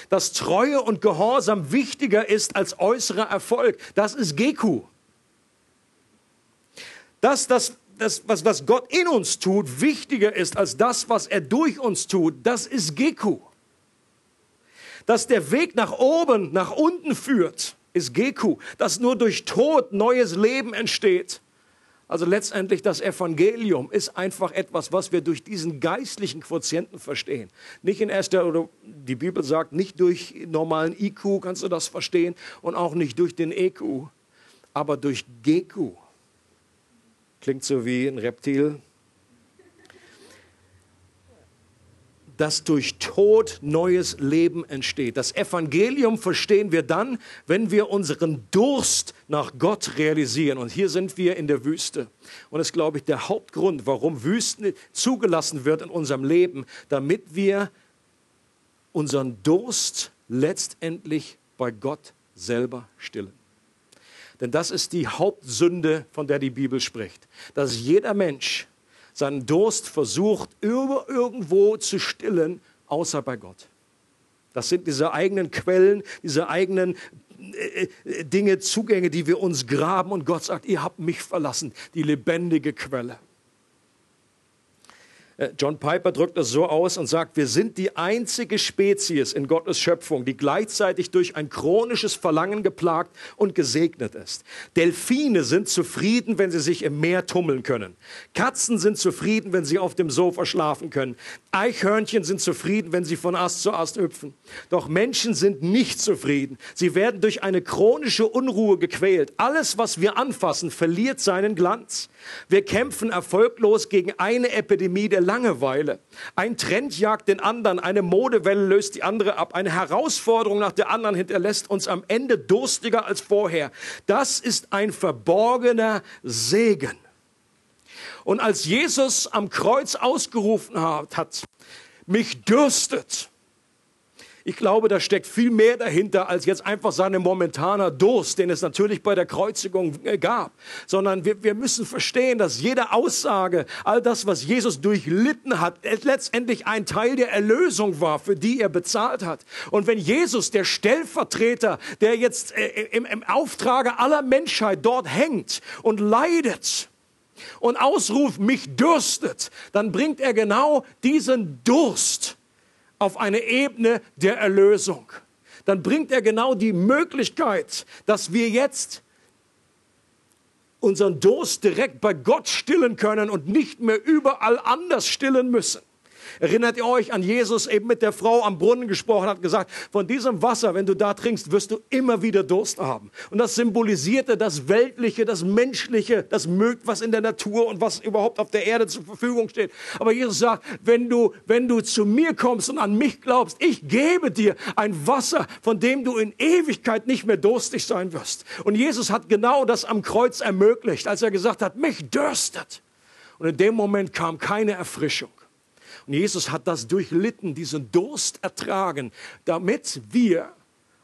A: Dass Treue und Gehorsam wichtiger ist als äußerer Erfolg, das ist GQ. Dass das, das was, was Gott in uns tut, wichtiger ist als das, was er durch uns tut, das ist Geku. Dass der Weg nach oben, nach unten führt, ist Geku. Dass nur durch Tod neues Leben entsteht. Also letztendlich das Evangelium ist einfach etwas, was wir durch diesen geistlichen Quotienten verstehen. Nicht in erster, oder die Bibel sagt, nicht durch normalen IQ kannst du das verstehen und auch nicht durch den EQ, aber durch GQ. Klingt so wie ein Reptil. Dass durch Tod neues Leben entsteht. Das Evangelium verstehen wir dann, wenn wir unseren Durst nach Gott realisieren. Und hier sind wir in der Wüste. Und das ist, glaube ich, der Hauptgrund, warum Wüsten zugelassen wird in unserem Leben, damit wir unseren Durst letztendlich bei Gott selber stillen. Denn das ist die Hauptsünde, von der die Bibel spricht. Dass jeder Mensch seinen Durst versucht, irgendwo zu stillen, außer bei Gott. Das sind diese eigenen Quellen, diese eigenen äh, äh, Dinge, Zugänge, die wir uns graben. Und Gott sagt, ihr habt mich verlassen, die lebendige Quelle. Äh, John Piper drückt das so aus und sagt, wir sind die einzige Spezies in Gottes Schöpfung, die gleichzeitig durch ein chronisches Verlangen geplagt und gesegnet ist. Delfine sind zufrieden, wenn sie sich im Meer tummeln können. Katzen sind zufrieden, wenn sie auf dem Sofa schlafen können. Eichhörnchen sind zufrieden, wenn sie von Ast zu Ast hüpfen. Doch Menschen sind nicht zufrieden. Sie werden durch eine chronische Unruhe gequält. Alles, was wir anfassen, verliert seinen Glanz. Wir kämpfen erfolglos gegen eine Epidemie der Langeweile. Ein Trend jagt den anderen, eine Modewelle löst die andere ab, eine Herausforderung nach der anderen hinterlässt uns am Ende durstiger als vorher. Das ist ein verborgener Segen. Und als Jesus am Kreuz ausgerufen hat, mich dürstet, ich glaube, da steckt viel mehr dahinter als jetzt einfach sein momentaner Durst, den es natürlich bei der Kreuzigung äh, gab, sondern wir, wir müssen verstehen, dass jede Aussage, all das, was Jesus durchlitten hat, letztendlich ein Teil der Erlösung war, für die er bezahlt hat. Und wenn Jesus, der Stellvertreter, der jetzt äh, im, im Auftrage aller Menschheit dort hängt und leidet, und ausruft, mich dürstet, dann bringt er genau diesen Durst auf eine Ebene der Erlösung. Dann bringt er genau die Möglichkeit, dass wir jetzt unseren Durst direkt bei Gott stillen können und nicht mehr überall anders stillen müssen. Erinnert ihr euch an Jesus eben mit der Frau am Brunnen gesprochen, hat gesagt, von diesem Wasser, wenn du da trinkst, wirst du immer wieder Durst haben. Und das symbolisierte das Weltliche, das Menschliche, das mögt, was in der Natur und was überhaupt auf der Erde zur Verfügung steht. Aber Jesus sagt, wenn du, wenn du zu mir kommst und an mich glaubst, ich gebe dir ein Wasser, von dem du in Ewigkeit nicht mehr durstig sein wirst. Und Jesus hat genau das am Kreuz ermöglicht, als er gesagt hat, mich dürstet. Und in dem Moment kam keine Erfrischung. Und Jesus hat das durchlitten, diesen Durst ertragen, damit wir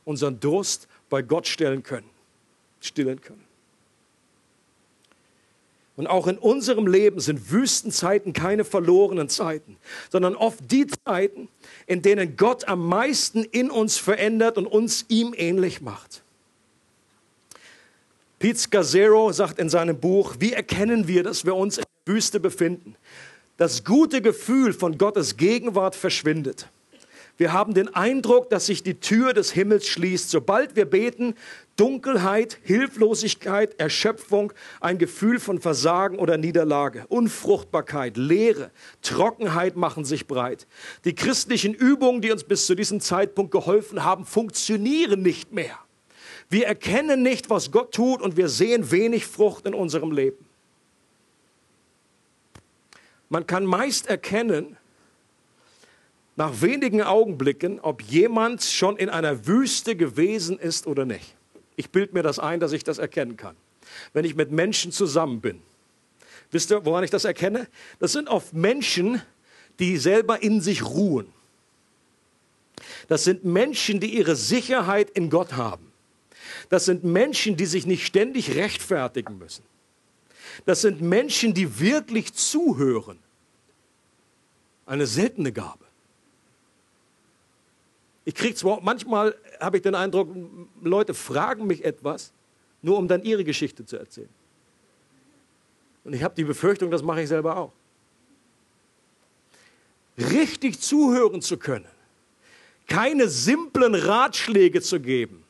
A: unseren Durst bei Gott stellen können, stillen können. Und auch in unserem Leben sind Wüstenzeiten keine verlorenen Zeiten, sondern oft die Zeiten, in denen Gott am meisten in uns verändert und uns ihm ähnlich macht. Pete Scazzaro sagt in seinem Buch, wie erkennen wir, dass wir uns in der Wüste befinden? Das gute Gefühl von Gottes Gegenwart verschwindet. Wir haben den Eindruck, dass sich die Tür des Himmels schließt. Sobald wir beten, Dunkelheit, Hilflosigkeit, Erschöpfung, ein Gefühl von Versagen oder Niederlage, Unfruchtbarkeit, Leere, Trockenheit machen sich breit. Die christlichen Übungen, die uns bis zu diesem Zeitpunkt geholfen haben, funktionieren nicht mehr. Wir erkennen nicht, was Gott tut und wir sehen wenig Frucht in unserem Leben. Man kann meist erkennen, nach wenigen Augenblicken, ob jemand schon in einer Wüste gewesen ist oder nicht. Ich bilde mir das ein, dass ich das erkennen kann. Wenn ich mit Menschen zusammen bin. Wisst ihr, woran ich das erkenne? Das sind oft Menschen, die selber in sich ruhen. Das sind Menschen, die ihre Sicherheit in Gott haben. Das sind Menschen, die sich nicht ständig rechtfertigen müssen. Das sind Menschen, die wirklich zuhören. Eine seltene Gabe. Ich kriege zwar, manchmal habe ich den Eindruck, Leute fragen mich etwas, nur um dann ihre Geschichte zu erzählen. Und ich habe die Befürchtung, das mache ich selber auch. Richtig zuhören zu können, keine simplen Ratschläge zu geben,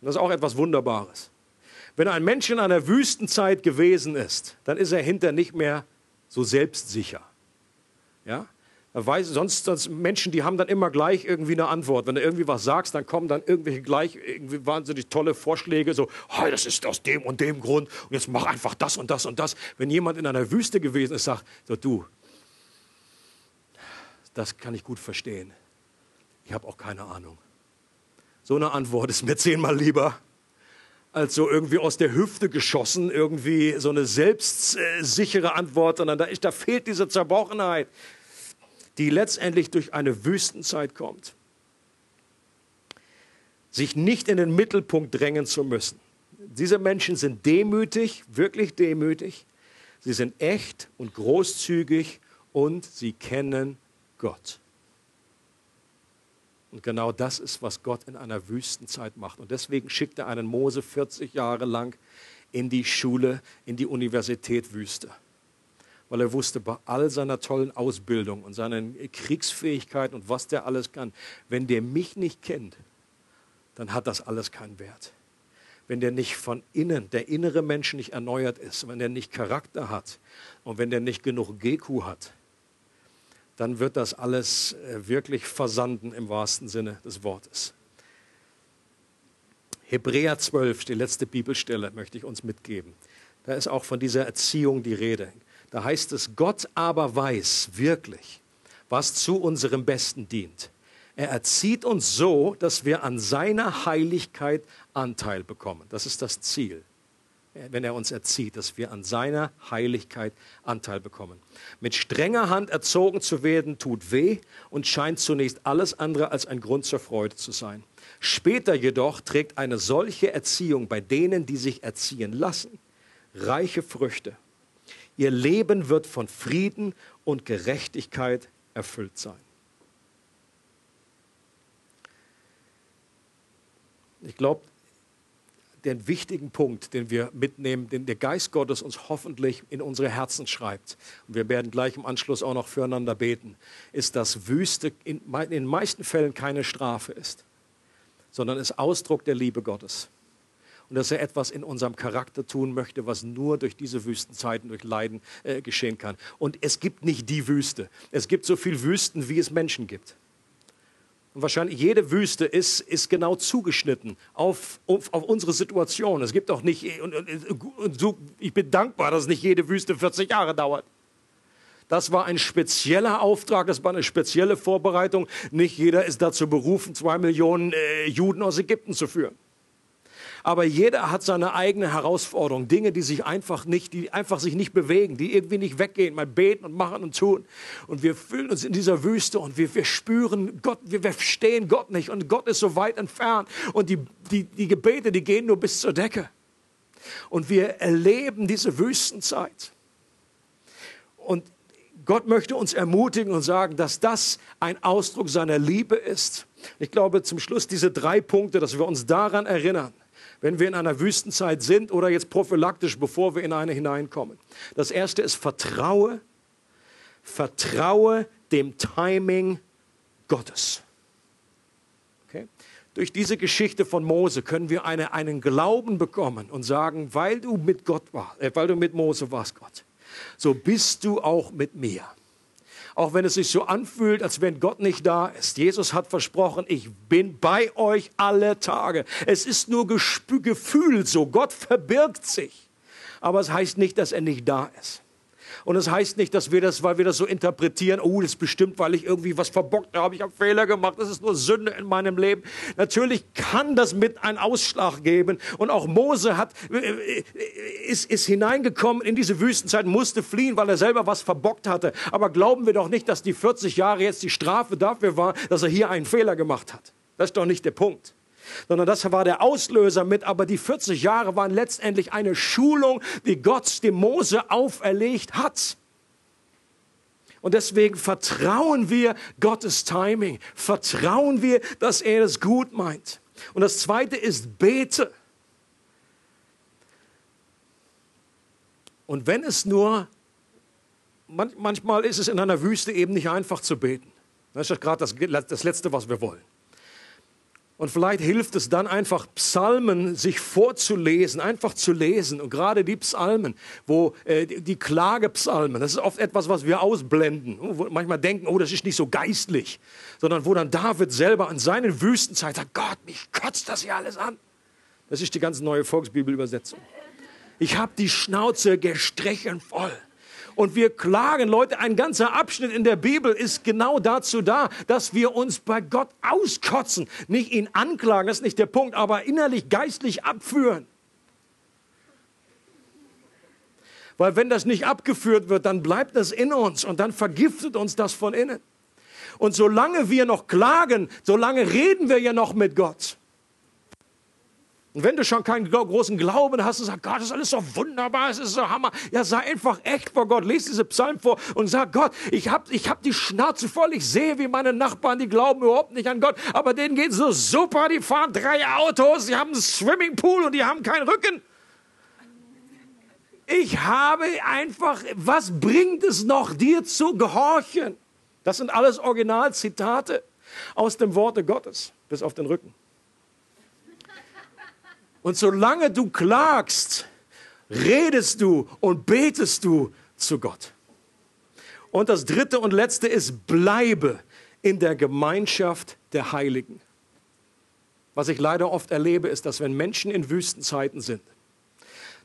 A: das ist auch etwas Wunderbares. Wenn ein Mensch in einer Wüstenzeit gewesen ist, dann ist er hinter nicht mehr so selbstsicher. Ja? Weiß, sonst, sonst Menschen, die haben dann immer gleich irgendwie eine Antwort. Wenn du irgendwie was sagst, dann kommen dann irgendwelche gleich irgendwie wahnsinnig tolle Vorschläge, so, oh, das ist aus dem und dem Grund und jetzt mach einfach das und das und das. Wenn jemand in einer Wüste gewesen ist, sagt, so, du, das kann ich gut verstehen. Ich habe auch keine Ahnung. So eine Antwort ist mir zehnmal lieber, als so irgendwie aus der Hüfte geschossen, irgendwie so eine selbstsichere Antwort, sondern da, ist, da fehlt diese Zerbrochenheit, die letztendlich durch eine Wüstenzeit kommt. Sich nicht in den Mittelpunkt drängen zu müssen. Diese Menschen sind demütig, wirklich demütig. Sie sind echt und großzügig und sie kennen Gott. Und genau das ist, was Gott in einer Wüstenzeit macht. Und deswegen schickt er einen Mose 40 Jahre lang in die Schule, in die Universität Wüste. weil er wusste, bei all seiner tollen Ausbildung und seiner Kriegsfähigkeit und was der alles kann, wenn der mich nicht kennt, dann hat das alles keinen Wert. Wenn der nicht von innen, der innere Mensch nicht erneuert ist, wenn der nicht Charakter hat und wenn der nicht genug GQ hat, dann wird das alles äh, wirklich versanden im wahrsten Sinne des Wortes. Hebräer 12, die letzte Bibelstelle, möchte ich uns mitgeben. Da ist auch von dieser Erziehung die Rede. Da heißt es, Gott aber weiß wirklich, was zu unserem Besten dient. Er erzieht uns so, dass wir an seiner Heiligkeit Anteil bekommen. Das ist das Ziel wenn er uns erzieht, dass wir an seiner Heiligkeit Anteil bekommen. Mit strenger Hand erzogen zu werden, tut weh und scheint zunächst alles andere als ein Grund zur Freude zu sein. Später jedoch trägt eine solche Erziehung bei denen, die sich erziehen lassen, reiche Früchte. Ihr Leben wird von Frieden und Gerechtigkeit erfüllt sein. Ich glaube, den wichtigen Punkt, den wir mitnehmen, den der Geist Gottes uns hoffentlich in unsere Herzen schreibt, und wir werden gleich im Anschluss auch noch füreinander beten, ist, dass Wüste in, den meisten Fällen keine Strafe ist, sondern ist Ausdruck der Liebe Gottes. Und dass er etwas in unserem Charakter tun möchte, was nur durch diese Wüstenzeiten, durch Leiden äh, geschehen kann. Und es gibt nicht die Wüste. Es gibt so viele Wüsten, wie es Menschen gibt. Und wahrscheinlich jede Wüste ist, ist genau zugeschnitten auf, auf, auf unsere Situation. Es gibt auch nicht, und, und, und ich bin dankbar, dass nicht jede Wüste 40 Jahre dauert. Das war ein spezieller Auftrag, das war eine spezielle Vorbereitung. Nicht jeder ist dazu berufen, zwei Millionen äh, Juden aus Ägypten zu führen. Aber jeder hat seine eigene Herausforderung, Dinge, die sich einfach nicht, die einfach sich nicht bewegen, die irgendwie nicht weggehen, mal beten und machen und tun. Und wir fühlen uns in dieser Wüste und wir, wir spüren Gott, wir, verstehen Gott nicht und Gott ist so weit entfernt und die, die, die Gebete, die gehen nur bis zur Decke. Und wir erleben diese Wüstenzeit. Und Gott möchte uns ermutigen und sagen, dass das ein Ausdruck seiner Liebe ist. Ich glaube zum Schluss diese drei Punkte, dass wir uns daran erinnern, wenn wir in einer Wüstenzeit sind oder jetzt prophylaktisch, bevor wir in eine hineinkommen. Das erste ist Vertraue. Vertraue dem Timing Gottes. Okay? Durch diese Geschichte von Mose können wir eine, einen Glauben bekommen und sagen, weil du mit Gott warst, äh, weil du mit Mose warst, Gott, so bist du auch mit mir auch wenn es sich so anfühlt, als wenn Gott nicht da ist. Jesus hat versprochen, ich bin bei euch alle Tage. Es ist nur Gefühl so, Gott verbirgt sich. Aber es heißt nicht, dass er nicht da ist. Und es das heißt nicht, dass wir das, weil wir das so interpretieren, oh, das ist bestimmt, weil ich irgendwie was verbockt habe, ich habe Fehler gemacht, das ist nur Sünde in meinem Leben. Natürlich kann das mit einen Ausschlag geben. Und auch Mose hat, äh, äh, ist, ist hineingekommen in diese Wüstenzeit, musste fliehen, weil er selber was verbockt hatte. Aber glauben wir doch nicht, dass die 40 Jahre jetzt die Strafe dafür war, dass er hier einen Fehler gemacht hat. Das ist doch nicht der Punkt sondern das war der Auslöser mit, aber die 40 Jahre waren letztendlich eine Schulung, die Gott dem Mose auferlegt hat. Und deswegen vertrauen wir Gottes Timing, vertrauen wir, dass er es gut meint. Und das zweite ist bete. Und wenn es nur, manchmal ist es in einer Wüste eben nicht einfach zu beten. Das ist gerade das, das Letzte, was wir wollen. Und vielleicht hilft es dann einfach, Psalmen sich vorzulesen, einfach zu lesen. Und gerade die Psalmen, wo äh, die Klagepsalmen, das ist oft etwas, was wir ausblenden. Wo manchmal denken, oh, das ist nicht so geistlich. Sondern wo dann David selber an seinen Wüstenzeit sagt, Gott, mich kotzt das hier alles an. Das ist die ganz neue Volksbibelübersetzung. Ich habe die Schnauze gestrichen voll und wir klagen. Leute, ein ganzer Abschnitt in der Bibel ist genau dazu da, dass wir uns bei Gott auskotzen. Nicht ihn anklagen, das ist nicht der Punkt, aber innerlich geistlich abführen. Weil wenn das nicht abgeführt wird, dann bleibt das in uns und dann vergiftet uns das von innen. Und solange wir noch klagen, solange reden wir ja noch mit Gott. Und wenn du schon keinen großen Glauben hast und sagst, Gott, das ist alles so wunderbar, es ist so Hammer, ja, sei einfach echt vor Gott, lese diese Psalmen vor und sag, Gott, ich habe ich hab die Schnauze voll, ich sehe, wie meine Nachbarn, die glauben überhaupt nicht an Gott, aber denen geht so super, die fahren drei Autos, die haben einen Swimmingpool und die haben keinen Rücken. Ich habe einfach, was bringt es noch, dir zu gehorchen? Das sind alles Originalzitate aus dem Worte Gottes, bis auf den Rücken. Und solange du klagst, redest du und betest du zu Gott. Und das dritte und letzte ist, bleibe in der Gemeinschaft der Heiligen. Was ich leider oft erlebe, ist, dass wenn Menschen in Wüstenzeiten sind,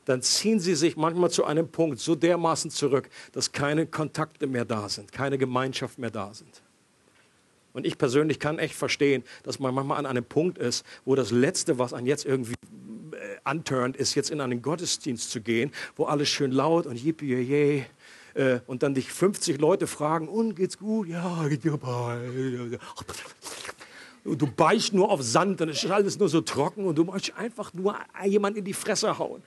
A: dann ziehen sie sich manchmal zu einem Punkt so dermaßen zurück, dass keine Kontakte mehr da sind, keine Gemeinschaft mehr da sind. Und ich persönlich kann echt verstehen, dass man manchmal an einem Punkt ist, wo das Letzte, was einen jetzt irgendwie anturnt, ist, jetzt in einen Gottesdienst zu gehen, wo alles schön laut und yippie äh, und dann dich 50 Leute fragen, und geht's gut? Ja, geht super. Du beißt nur auf Sand es ist alles nur so trocken und du möchtest einfach nur jemand in die Fresse hauen.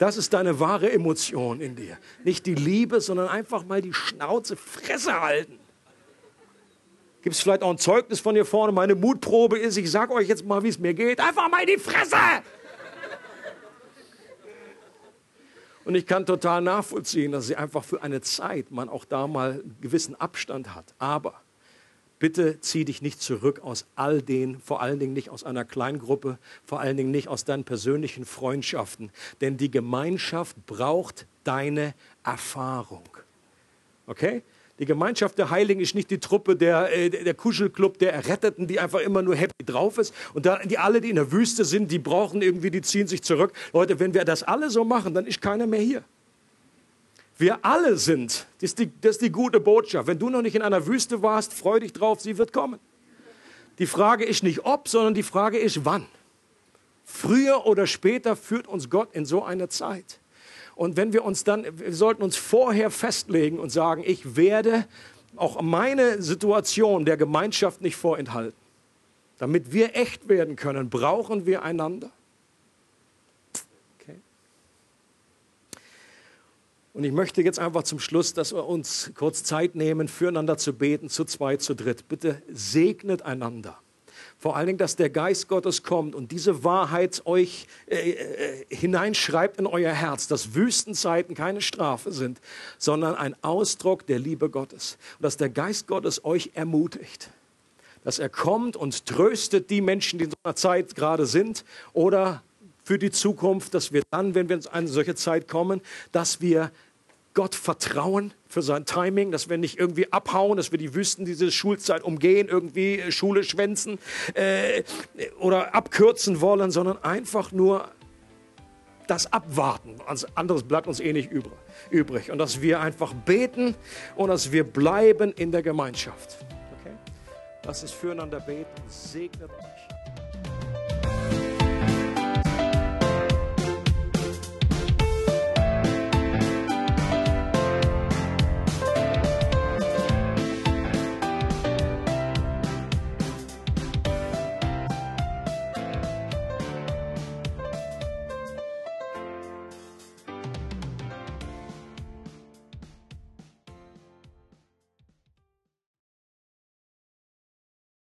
A: Das ist deine wahre Emotion in dir. Nicht die Liebe, sondern einfach mal die Schnauze Fresse halten. Gibt es vielleicht auch ein Zeugnis von hier vorne? Meine Mutprobe ist, ich sage euch jetzt mal, wie es mir geht. Einfach mal in die Fresse! Und ich kann total nachvollziehen, dass sie einfach für eine Zeit man auch da mal einen gewissen Abstand hat. Aber bitte zieh dich nicht zurück aus all den, vor allen Dingen nicht aus einer Kleingruppe, vor allen Dingen nicht aus deinen persönlichen Freundschaften. Denn die Gemeinschaft braucht deine Erfahrung. Okay? Die Gemeinschaft der Heiligen ist nicht die Truppe, der, äh, der Kuschelclub der Erretteten, die einfach immer nur happy drauf ist. Und da, die alle, die in der Wüste sind, die brauchen irgendwie, die ziehen sich zurück. Leute, wenn wir das alle so machen, dann ist keiner mehr hier. Wir alle sind, das ist, die, das ist die gute Botschaft. Wenn du noch nicht in einer Wüste warst, freu dich drauf, sie wird kommen. Die Frage ist nicht ob, sondern die Frage ist wann. Früher oder später führt uns Gott in so eine Zeit. Und wenn wir uns dann, wir sollten uns vorher festlegen und sagen, ich werde auch meine Situation der Gemeinschaft nicht vorenthalten. Damit wir echt werden können, brauchen wir einander. Und ich möchte jetzt einfach zum Schluss, dass wir uns kurz Zeit nehmen, füreinander zu beten, zu zweit, zu dritt. Bitte segnet einander. Vor allen Dingen, dass der Geist Gottes kommt und diese Wahrheit euch äh, äh, hineinschreibt in euer Herz, dass Wüstenzeiten keine Strafe sind, sondern ein Ausdruck der Liebe Gottes. Und dass der Geist Gottes euch ermutigt. Dass er kommt und tröstet die Menschen, die in so einer Zeit gerade sind oder für die Zukunft, dass wir dann, wenn wir in eine solche Zeit kommen, dass wir Gott vertrauen für sein Timing, dass wir nicht irgendwie abhauen, dass wir die Wüsten diese Schulzeit umgehen, irgendwie äh, Schule schwänzen äh, oder abkürzen wollen, sondern einfach nur das abwarten. Anderes bleibt uns eh nicht übrig. Und dass wir einfach beten und dass wir bleiben in der Gemeinschaft. Okay? Lass uns füreinander beten. Segnet euch.